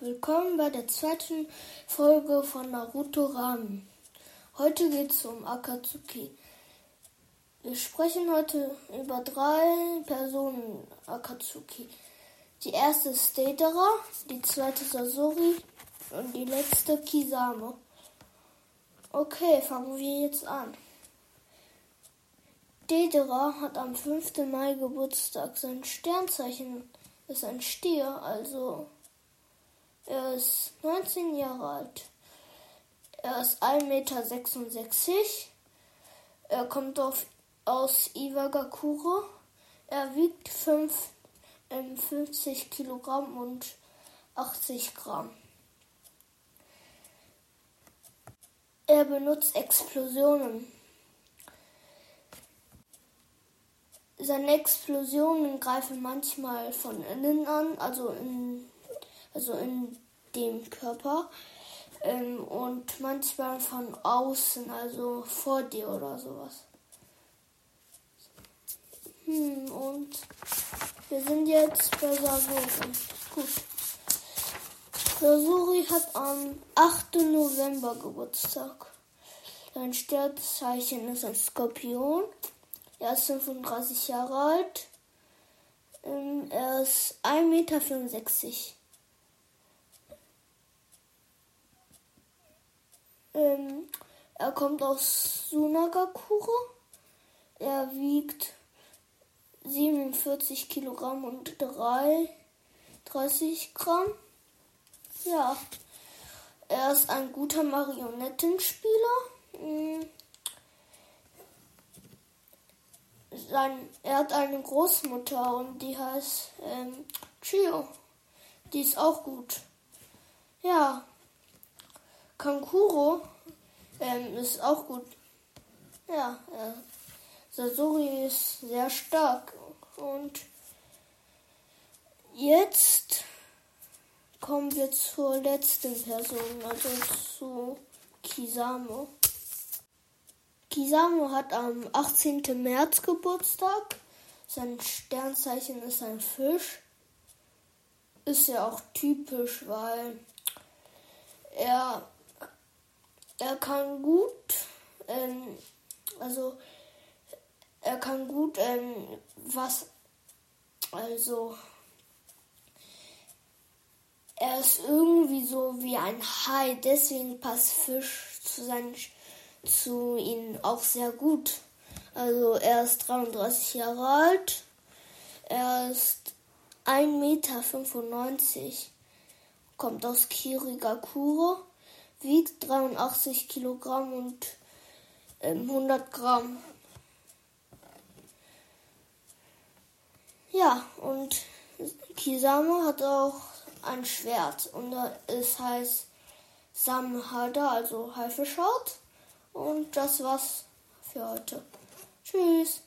Willkommen bei der zweiten Folge von Naruto Ramen. Heute geht es um Akatsuki. Wir sprechen heute über drei Personen Akatsuki. Die erste ist Deidara, die zweite Sasori und die letzte Kisame. Okay, fangen wir jetzt an. Deidara hat am 5. Mai Geburtstag. Sein Sternzeichen ist ein Stier, also er ist 19 Jahre alt. Er ist 1,66 Meter. Er kommt auf, aus Iwagakure. Er wiegt 5, äh, 50 Kilogramm und 80 Gramm. Er benutzt Explosionen. Seine Explosionen greifen manchmal von innen an, also in also in dem Körper. Ähm, und manchmal von außen, also vor dir oder sowas. Hm, und wir sind jetzt bei Sasori. Gut. Sasori hat am 8. November Geburtstag. Sein Sternzeichen ist ein Skorpion. Er ist 35 Jahre alt. Ähm, er ist 1,65 Meter. Ähm, er kommt aus Sunagakure. Er wiegt 47 Kilogramm und 3, 30 Gramm. Ja, er ist ein guter Marionettenspieler. Hm. Sein, er hat eine Großmutter und die heißt ähm, Chio. Die ist auch gut. Ja, Kankuro ähm, ist auch gut. Ja, äh, Sasori ist sehr stark. Und jetzt kommen wir zur letzten Person, also zu Kisamo. Kisamo hat am 18. März Geburtstag. Sein Sternzeichen ist ein Fisch. Ist ja auch typisch, weil er kann gut, ähm, also er kann gut ähm, was, also er ist irgendwie so wie ein Hai, deswegen passt Fisch zu seinen zu ihm auch sehr gut. Also er ist 33 Jahre alt, er ist 1,95 Meter, kommt aus Kirigakure wiegt 83 Kilogramm und ähm, 100 Gramm. Ja, und Kisame hat auch ein Schwert und es heißt Samhada, also Haifischhaut. Und das war's für heute. Tschüss.